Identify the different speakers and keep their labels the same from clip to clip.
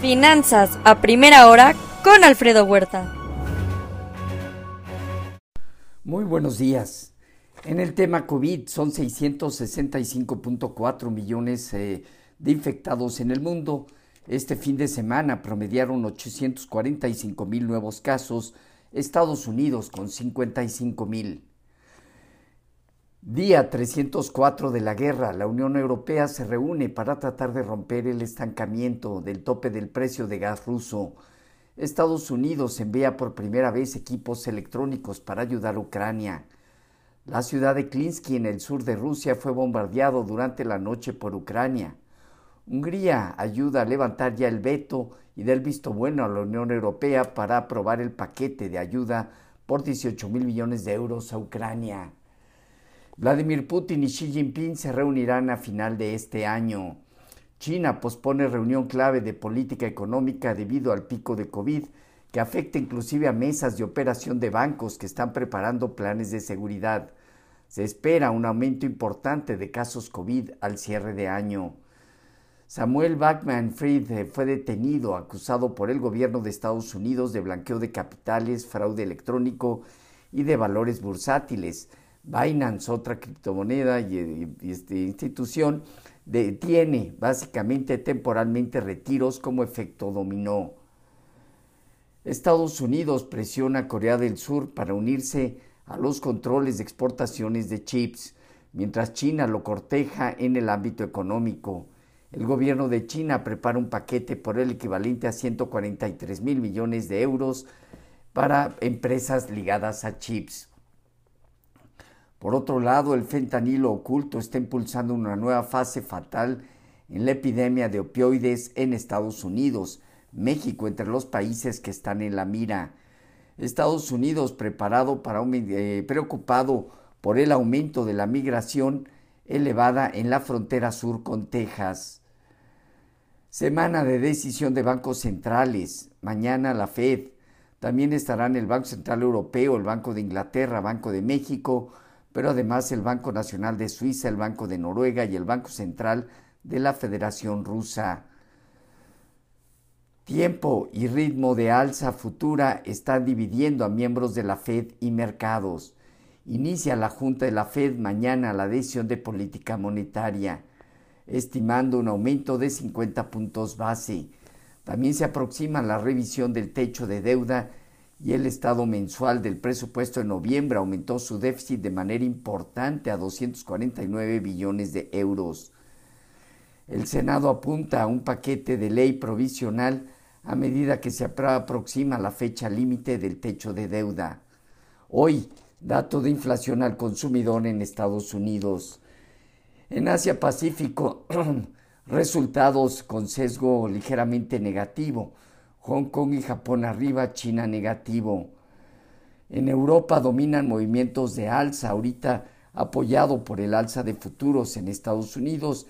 Speaker 1: Finanzas a primera hora con Alfredo Huerta.
Speaker 2: Muy buenos días. En el tema COVID son 665.4 millones eh, de infectados en el mundo. Este fin de semana promediaron 845 mil nuevos casos, Estados Unidos con 55 mil. Día 304 de la guerra, la Unión Europea se reúne para tratar de romper el estancamiento del tope del precio de gas ruso. Estados Unidos envía por primera vez equipos electrónicos para ayudar a Ucrania. La ciudad de Klinsky en el sur de Rusia fue bombardeado durante la noche por Ucrania. Hungría ayuda a levantar ya el veto y del visto bueno a la Unión Europea para aprobar el paquete de ayuda por 18 mil millones de euros a Ucrania. Vladimir Putin y Xi Jinping se reunirán a final de este año. China pospone reunión clave de política económica debido al pico de COVID, que afecta inclusive a mesas de operación de bancos que están preparando planes de seguridad. Se espera un aumento importante de casos COVID al cierre de año. Samuel Backman Fried fue detenido, acusado por el gobierno de Estados Unidos de blanqueo de capitales, fraude electrónico y de valores bursátiles. Binance, otra criptomoneda y, esta institución, tiene básicamente temporalmente retiros como efecto dominó. Estados Unidos presiona a Corea del Sur para unirse a los controles de exportaciones de chips, mientras China lo corteja en el ámbito económico. El gobierno de China prepara un paquete por el equivalente a 143 mil millones de euros para empresas ligadas a chips. Por otro lado, el fentanilo oculto está impulsando una nueva fase fatal en la epidemia de opioides en Estados Unidos, México entre los países que están en la mira. Estados Unidos preparado para eh, preocupado por el aumento de la migración elevada en la frontera sur con Texas. Semana de decisión de bancos centrales. Mañana la Fed. También estarán el Banco Central Europeo, el Banco de Inglaterra, Banco de México, pero además el Banco Nacional de Suiza, el Banco de Noruega y el Banco Central de la Federación Rusa. Tiempo y ritmo de alza futura están dividiendo a miembros de la Fed y mercados. Inicia la Junta de la Fed mañana la decisión de política monetaria, estimando un aumento de 50 puntos base. También se aproxima la revisión del techo de deuda y el estado mensual del presupuesto en noviembre aumentó su déficit de manera importante a 249 billones de euros. El Senado apunta a un paquete de ley provisional a medida que se aproxima la fecha límite del techo de deuda. Hoy, dato de inflación al consumidor en Estados Unidos. En Asia Pacífico, resultados con sesgo ligeramente negativo Hong Kong y Japón arriba, China negativo. En Europa dominan movimientos de alza, ahorita apoyado por el alza de futuros en Estados Unidos,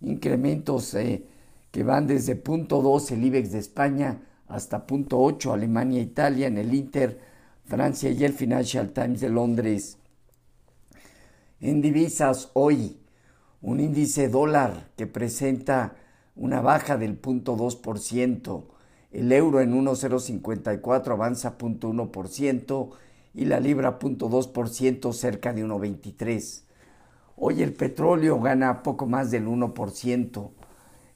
Speaker 2: incrementos eh, que van desde punto .2 el IBEX de España hasta punto .8 Alemania, Italia, en el Inter, Francia y el Financial Times de Londres. En divisas hoy, un índice dólar que presenta una baja del punto ciento. El euro en 1,054 avanza 0.1% y la libra 0.2% cerca de 1,23. Hoy el petróleo gana poco más del 1%.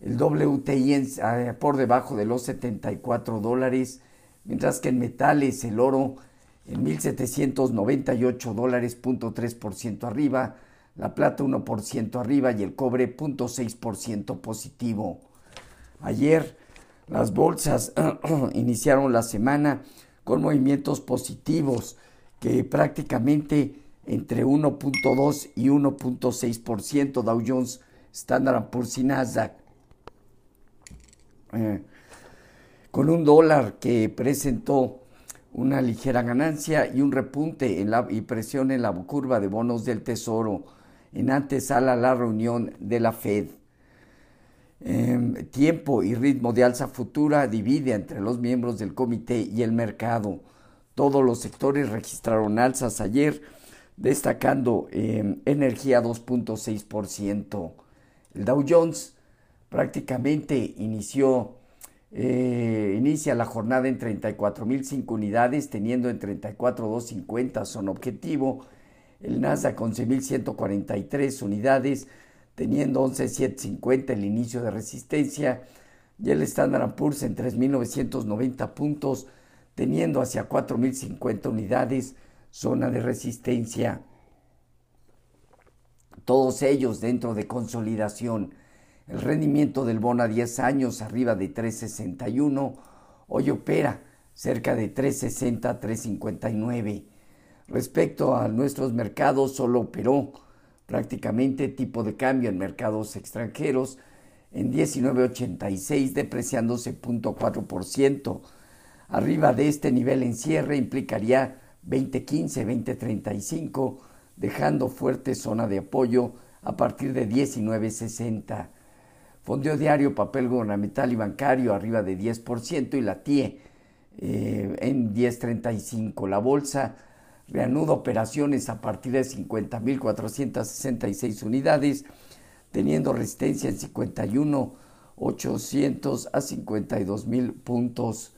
Speaker 2: El WTI eh, por debajo de los 74 dólares, mientras que en metales el oro en 1.798 dólares, 0.3% arriba, la plata 1% arriba y el cobre 0.6% positivo. Ayer las bolsas iniciaron la semana con movimientos positivos que prácticamente entre 1.2 y 1.6% Dow Jones, Standard Poor's y Nasdaq. Eh, con un dólar que presentó una ligera ganancia y un repunte en la, y presión en la curva de bonos del Tesoro en antesala a la reunión de la Fed. Em, tiempo y ritmo de alza futura divide entre los miembros del comité y el mercado. Todos los sectores registraron alzas ayer, destacando em, energía 2.6%. El Dow Jones prácticamente inició eh, inicia la jornada en 34.005 unidades, teniendo en 34.250 son objetivo. El Nasdaq 11.143 unidades, teniendo 11.750 el inicio de resistencia. Y el Standard Poor's en 3.990 puntos, teniendo hacia 4.050 unidades zona de resistencia. Todos ellos dentro de consolidación. El rendimiento del bono a 10 años arriba de 361, hoy opera cerca de 360, 359. Respecto a nuestros mercados, solo operó prácticamente tipo de cambio en mercados extranjeros en 19.86, depreciándose 0.4%. Arriba de este nivel en cierre implicaría 2015, 2035, dejando fuerte zona de apoyo a partir de 19.60. Fondeo diario, papel gubernamental y bancario arriba de 10% y la TIE eh, en 10.35. La bolsa reanuda operaciones a partir de 50.466 unidades, teniendo resistencia en 51.800 a 52.000 puntos.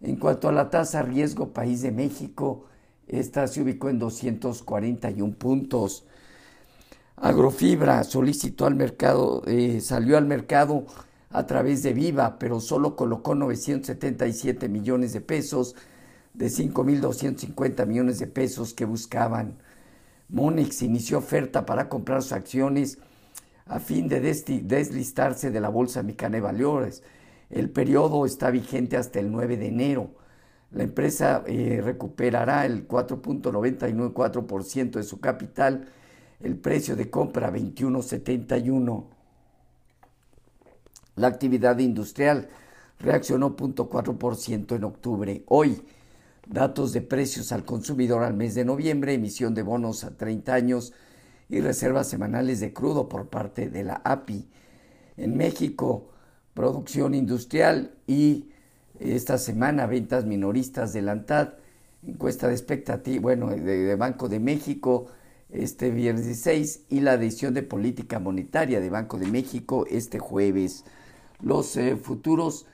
Speaker 2: En cuanto a la tasa riesgo país de México, esta se ubicó en 241 puntos. Agrofibra solicitó al mercado, eh, salió al mercado a través de Viva, pero solo colocó 977 millones de pesos de 5.250 millones de pesos que buscaban. Monex inició oferta para comprar sus acciones a fin de deslistarse de la Bolsa Mexicana Valores. El periodo está vigente hasta el 9 de enero. La empresa eh, recuperará el 4.994% de su capital el precio de compra 21.71. La actividad industrial reaccionó 0.4% en octubre. Hoy, datos de precios al consumidor al mes de noviembre, emisión de bonos a 30 años y reservas semanales de crudo por parte de la API. En México, producción industrial y esta semana ventas minoristas de la ANTAD, encuesta de expectativa, bueno, de Banco de México, este viernes 16 y la decisión de política monetaria de Banco de México este jueves. Los eh, futuros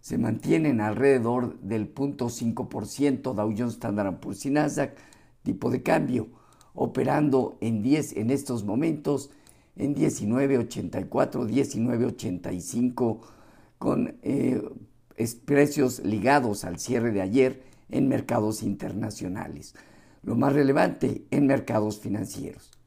Speaker 2: se mantienen alrededor del 0.5% Dow Jones Standard Poor's y Nasdaq, tipo de cambio, operando en 10 en estos momentos en 19.84, 19.85 con eh, precios ligados al cierre de ayer en mercados internacionales lo más relevante en mercados financieros.